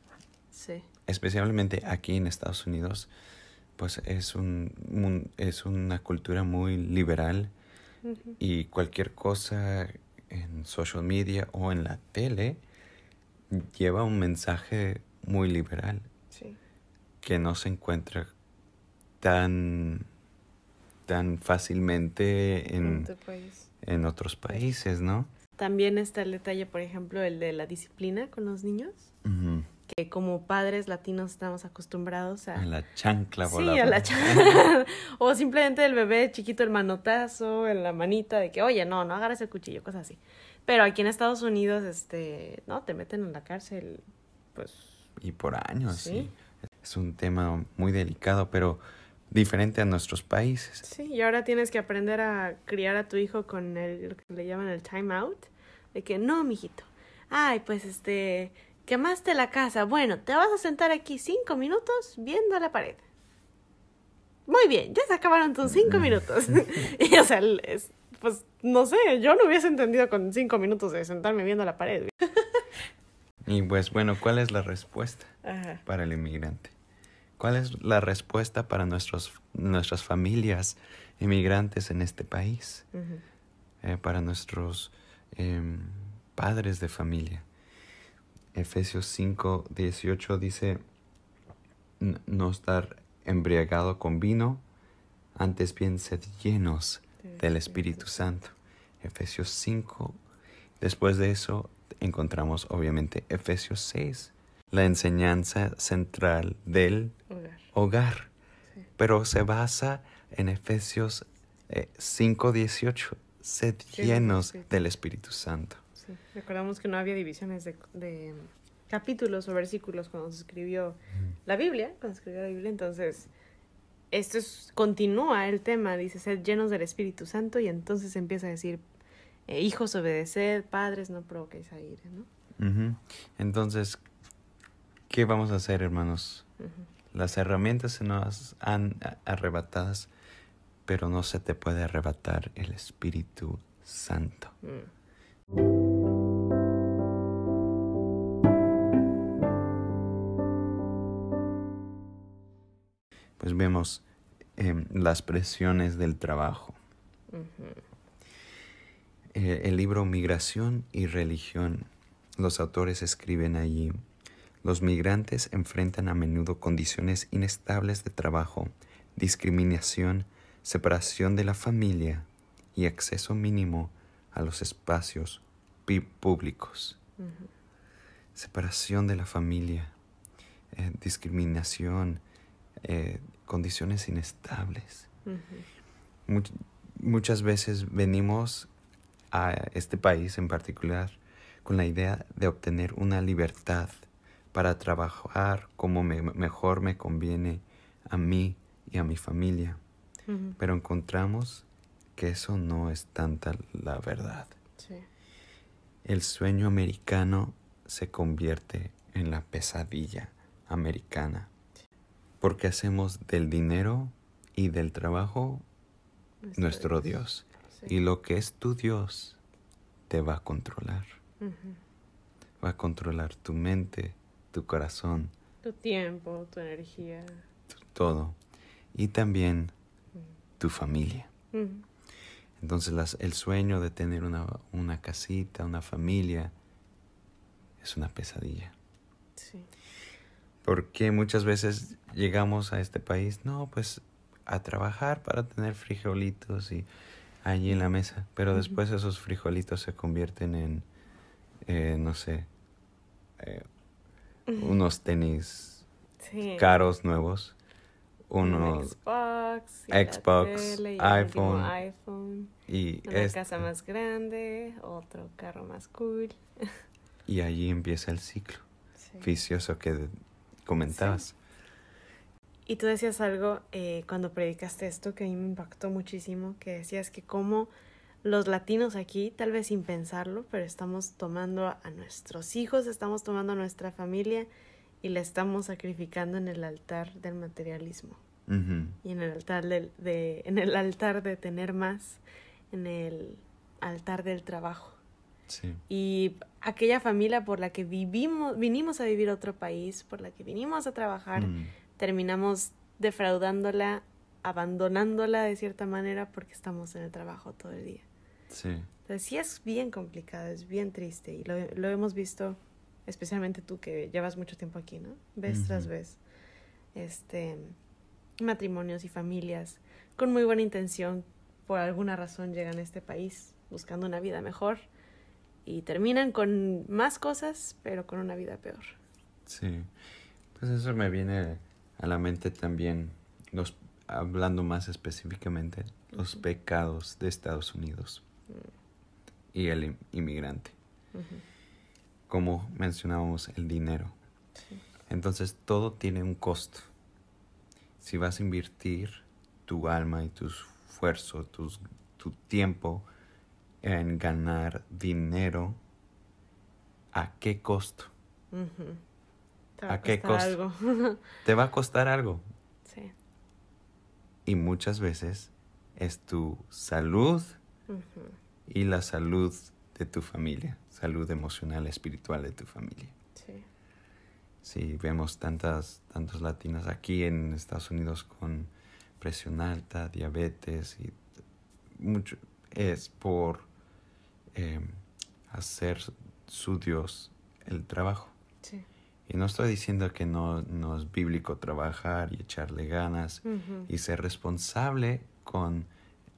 Sí. especialmente aquí en Estados Unidos, pues es, un, es una cultura muy liberal y cualquier cosa en social media o en la tele lleva un mensaje muy liberal Sí. que no se encuentra tan, tan fácilmente En en, tu país. en otros países, ¿no? También está el detalle, por ejemplo, el de la disciplina con los niños, que como padres latinos estamos acostumbrados a... A la chancla Sí, volada. a la cha- O simplemente el bebé chiquito, el manotazo, en la manita de que, oye, no, no agarres el cuchillo, cosas así. Pero aquí en Estados Unidos, este, no, te meten en la cárcel, pues... Y por años, Sí. sí. Es un tema muy delicado, pero diferente a nuestros países. Sí, y ahora tienes que aprender a criar a tu hijo con el, lo que le llaman el time out, de que, no, mijito, ay, pues, este, quemaste la casa, bueno, te vas a sentar aquí cinco minutos viendo la pared. Muy bien, ya se acabaron tus cinco minutos. y, o sea, es, pues, no sé, yo no hubiese entendido con cinco minutos de sentarme viendo la pared. Y pues bueno, ¿cuál es la respuesta Ajá. para el inmigrante? ¿Cuál es la respuesta para nuestros, nuestras familias inmigrantes en este país? Eh, para nuestros em, padres de familia. Efesios 5, 18 dice, "N- no estar embriagado con vino, antes bien sed llenos del Espíritu Santo. Efesios 5. Después de eso encontramos obviamente Efesios 6, la enseñanza central del Hogar. hogar, Sí. pero se basa en Efesios eh, 5:18, sed llenos sí. del Espíritu Santo. Sí. Recordamos que no había divisiones de, de capítulos o versículos cuando se escribió la Biblia, cuando se escribió la Biblia, entonces esto es, continúa el tema, dice, sed llenos del Espíritu Santo y entonces empieza a decir, eh, hijos obedeced, padres no provoquéis a ira, ¿no? Entonces, ¿qué vamos a hacer, hermanos? Las herramientas se nos han arrebatadas, pero no se te puede arrebatar el Espíritu Santo. Mm. Pues vemos em, las presiones del trabajo. Eh, el libro Migración y Religión, los autores escriben allí, los migrantes enfrentan a menudo condiciones inestables de trabajo, discriminación, separación de la familia y acceso mínimo a los espacios públicos. Separación de la familia, eh, discriminación, eh, condiciones inestables. Much- muchas veces venimos a este país en particular con la idea de obtener una libertad para trabajar como me- mejor me conviene a mí y a mi familia. Pero encontramos que eso no es tanta la verdad. Sí. El sueño americano se convierte en la pesadilla americana. Porque hacemos del dinero y del trabajo nuestro Dios. Sí. Y lo que es tu Dios te va a controlar. Va a controlar tu mente, tu corazón, Tu tiempo, tu energía. tu- todo. Y también Ujú. tu familia. Ujú. Entonces las- el sueño de tener una, una casita, una familia, es una pesadilla. Sí. Porque muchas veces llegamos a este país, no, pues a trabajar para tener frijolitos y allí en la mesa. Pero después esos frijolitos se convierten en, eh, no sé, eh, unos tenis Sí. caros nuevos, Un unos Xbox, y Xbox, tele, y iPhone, iPhone, y una este- casa más grande, otro carro más cool. y allí empieza el ciclo Sí. vicioso que comentabas. Y tú decías algo eh, cuando predicaste esto que a mí me impactó muchísimo, que decías que como los latinos aquí, tal vez sin pensarlo, pero estamos tomando a nuestros hijos, estamos tomando a nuestra familia y la estamos sacrificando en el altar del materialismo y en el altar del, de, en el altar de tener más, en el altar del trabajo. Sí. Y aquella familia por la que vivimos, vinimos a vivir a otro país, por la que vinimos a trabajar, Mm, terminamos defraudándola, abandonándola de cierta manera porque estamos en el trabajo todo el día. sí. Entonces sí es bien complicado, es bien triste y lo, lo hemos visto, especialmente tú que llevas mucho tiempo aquí, ¿no? Vez tras vez. Este, matrimonios y familias con muy buena intención, por alguna razón llegan a este país buscando una vida mejor y terminan con más cosas, pero con una vida peor. Sí, pues eso me viene a la mente también, los, hablando más específicamente, los pecados de Estados Unidos y el in- inmigrante. Como mencionábamos, el dinero. Sí. Entonces todo tiene un costo. Si vas a invertir tu alma y tu esfuerzo, tus- tu tiempo en ganar dinero, ¿a qué costo? ¿A qué costo? algo. Te va a costar algo. Y muchas veces es tu salud y la salud de tu familia, salud emocional, espiritual de tu familia. Sí. Sí, vemos tantas, tantos latinos aquí en Estados Unidos con presión alta, diabetes y mucho es por eh, hacer su Dios el trabajo. Sí. Y no estoy diciendo que no, no es bíblico trabajar y echarle ganas y ser responsable con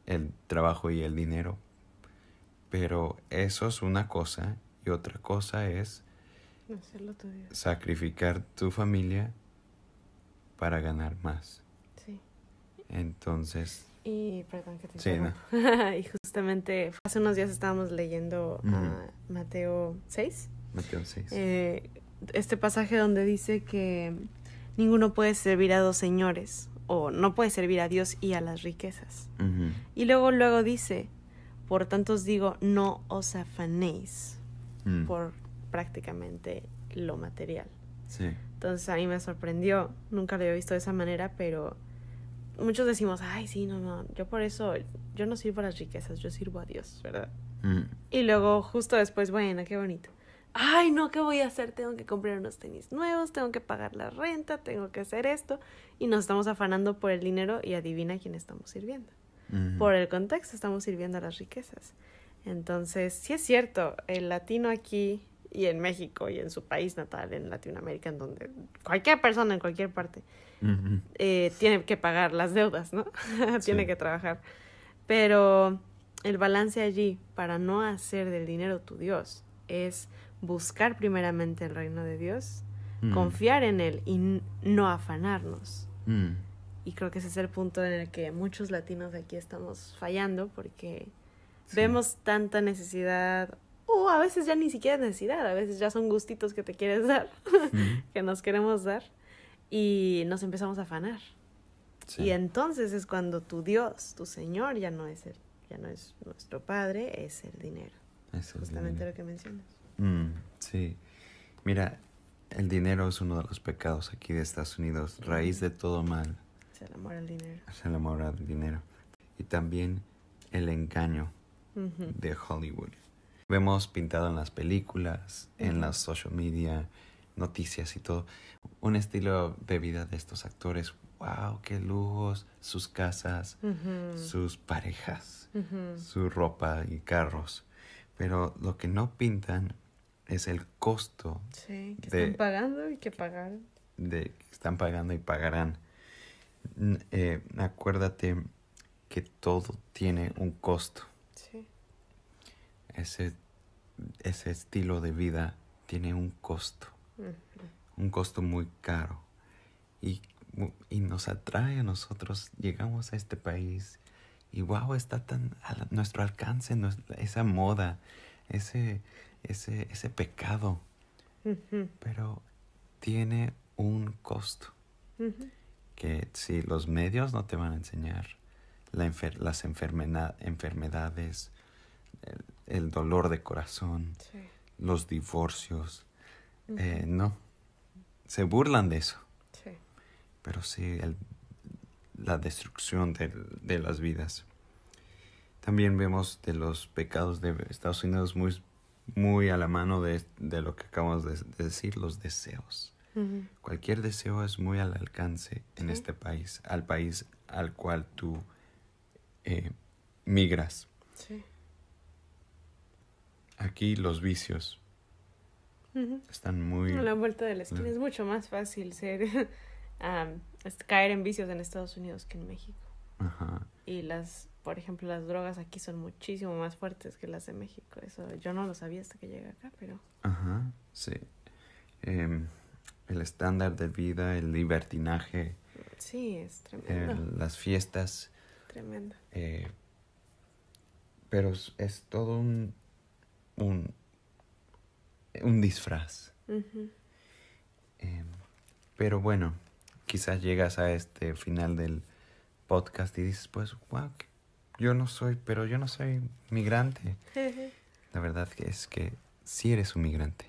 el trabajo y el dinero. Pero eso es una cosa y otra cosa es Hacerlo tu Dios. sacrificar tu familia para ganar más. Sí. Entonces, Y perdón que te Sí, interrumpa. y justamente hace unos días estábamos leyendo a Mateo 6. Mateo 6. eh, este pasaje donde dice que ninguno puede servir a dos señores o no puede servir a Dios y a las riquezas. Y luego luego dice, por tanto os digo, no os afanéis Mm. por prácticamente lo material. Sí. Entonces a mí me sorprendió, nunca lo había visto de esa manera, pero muchos decimos, ay, sí, no, no, yo por eso, yo no sirvo a las riquezas, yo sirvo a Dios, ¿verdad? Mm. Y luego justo después, bueno, qué bonito. Ay, no, ¿qué voy a hacer? Tengo que comprar unos tenis nuevos, tengo que pagar la renta, tengo que hacer esto. Y nos estamos afanando por el dinero y adivina a quién estamos sirviendo. Ujú. Por el contexto estamos sirviendo a las riquezas. Entonces, sí es cierto, el latino aquí y en México y en su país natal, en Latinoamérica, en donde cualquier persona en cualquier parte eh, tiene que pagar las deudas, ¿no? tiene Sí. que trabajar. Pero el balance allí, para no hacer del dinero tu Dios, es buscar primeramente el reino de Dios, Mm. confiar en Él y no afanarnos. Mm. Y creo que ese es el punto en el que muchos latinos aquí estamos fallando porque Sí. vemos tanta necesidad, o a veces ya ni siquiera es necesidad, a veces ya son gustitos que te quieres dar, Mm. que nos queremos dar, y nos empezamos a afanar. Sí. Y entonces es cuando tu Dios, tu Señor, ya no es el, ya no es nuestro Padre, es el dinero. Eso es Justamente dinero. lo que mencionas. Mm, sí. Mira, el dinero es uno de los pecados aquí de Estados Unidos. Raíz de todo mal Es el amor al dinero. es el amor al dinero. Y también el engaño de Hollywood. Vemos pintado en las películas, en las social media, noticias y todo, un estilo de vida de estos actores. ¡Wow! ¡Qué lujos! Sus casas, sus parejas, su ropa y carros. Pero lo que no pintan es el costo Sí, que de- están pagando y que pagaron. de que están pagando y pagarán. Eh, acuérdate que todo tiene un costo. Sí. Ese, ese estilo de vida tiene un costo, un costo muy caro. Y, y nos atrae a nosotros, llegamos a este país y wow, está tan a la- nuestro alcance esa moda, ese, ese, ese pecado, pero tiene un costo. Que si los medios no te van a enseñar la enfer- las enfermedades, el, el dolor de corazón, Sí. los divorcios, eh, no, se burlan de eso, Sí. pero sí el- la destrucción de, de las vidas. También vemos de los pecados de Estados Unidos muy, muy a la mano de, de lo que acabamos de, de decir, los deseos. Cualquier deseo es muy al alcance en Sí. este país, al país al cual tú eh, migras. Sí. Aquí los vicios están muy... A la vuelta de la esquina es mucho más fácil ser caer en vicios en Estados Unidos que en México. Ajá. Y las, por ejemplo, las drogas aquí son muchísimo más fuertes que las de México. Eso yo no lo sabía hasta que llegué acá, pero Ajá, sí. Em, el estándar de vida, el libertinaje, sí, es tremendo. las fiestas, Tremendo. eh, pero es, todo un, un, un disfraz. Em, pero bueno, quizás llegas a este final del podcast y dices, pues, wow, que- yo no soy, pero yo no soy migrante. La verdad es que sí eres un migrante.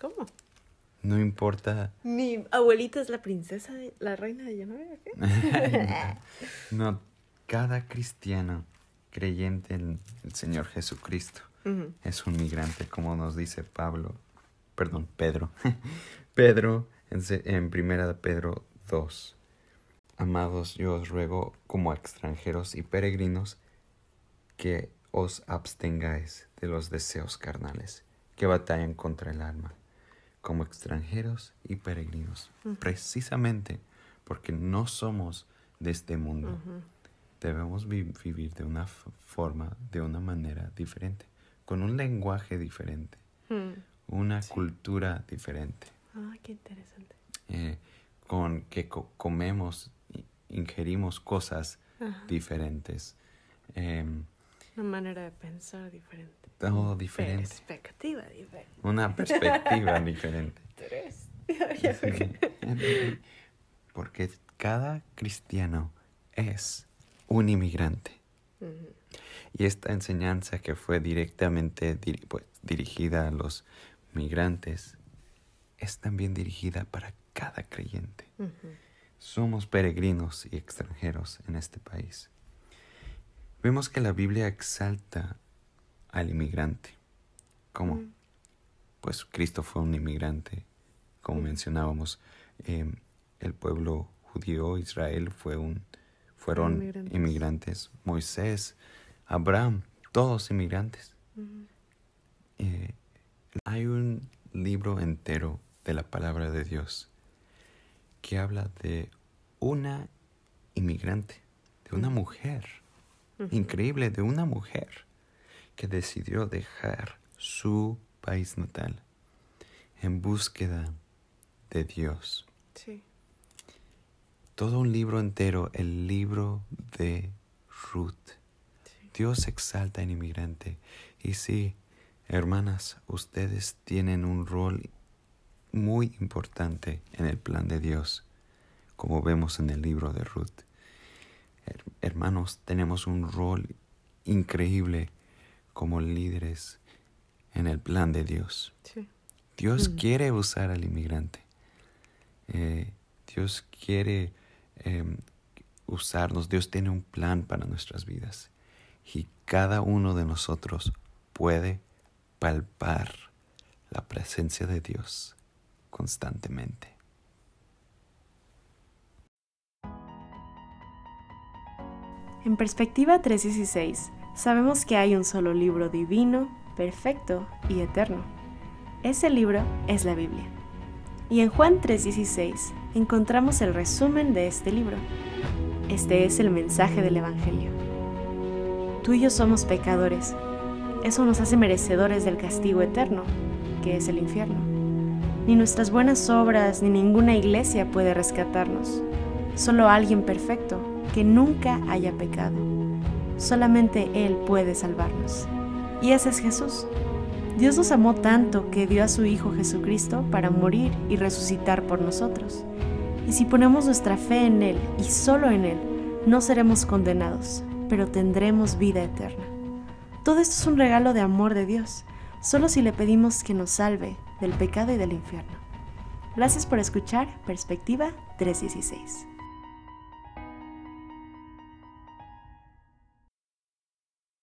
¿Cómo? No importa, Mi abuelita es la princesa, de, la reina de Genovia, ¿qué? no, cada cristiano creyente en el Señor Jesucristo es un migrante, como nos dice Pablo, perdón, Pedro. Pedro, en, en primera de Pedro 2. Amados, yo os ruego como extranjeros y peregrinos que os abstengáis de los deseos carnales que batallan contra el alma, como extranjeros y peregrinos, precisamente porque no somos de este mundo debemos vi- vivir de una forma, de una manera diferente, con un lenguaje diferente, Mm. una cultura diferente. Ah, qué interesante. eh, con que co- comemos, ingerimos cosas Ajá. diferentes. em, Una manera de pensar diferente. todo diferente. Perspectiva diferente. Una perspectiva diferente. Tres. Porque cada cristiano es un inmigrante. Y esta enseñanza que fue directamente pues, dirigida a los migrantes es también dirigida para cada creyente. Ujú. Somos peregrinos y extranjeros en este país. Vemos que la Biblia exalta al inmigrante. ¿Cómo? Mm. Pues Cristo fue un inmigrante. Como Mm. mencionábamos, em, el pueblo judío, Israel, fue un, fueron Inmigrantes. inmigrantes. Moisés, Abraham, todos inmigrantes. Eh, hay un libro entero de la palabra de Dios que habla de una inmigrante, de una mujer, increíble, de una mujer que decidió dejar su país natal en búsqueda de Dios. Sí. Todo un libro entero, el libro de Ruth. Sí. Dios exalta al inmigrante. Y sí, hermanas, ustedes tienen un rol muy importante en el plan de Dios, como vemos en el libro de Ruth. Her- hermanos, tenemos un rol increíble como líderes en el plan de Dios. Sí. Dios Mm. quiere usar al inmigrante. Eh, Dios quiere em, usarnos. Dios tiene un plan para nuestras vidas. Y cada uno de nosotros puede palpar la presencia de Dios constantemente. En perspectiva 316, sabemos que hay un solo libro divino, perfecto y eterno. Ese libro es la Biblia. Y en Juan 316 encontramos el resumen de este libro. Este es el mensaje del Evangelio. Tú y yo somos pecadores. Eso nos hace merecedores del castigo eterno, que es el infierno. Ni nuestras buenas obras ni ninguna iglesia puede rescatarnos. Solo alguien perfecto que nunca haya pecado. Solamente Él puede salvarnos. Y ese es Jesús. Dios nos amó tanto que dio a su Hijo Jesucristo para morir y resucitar por nosotros. Y si ponemos nuestra fe en Él y solo en Él, no seremos condenados, pero tendremos vida eterna. Todo esto es un regalo de amor de Dios, solo si le pedimos que nos salve del pecado y del infierno. Gracias por escuchar Perspectiva 316.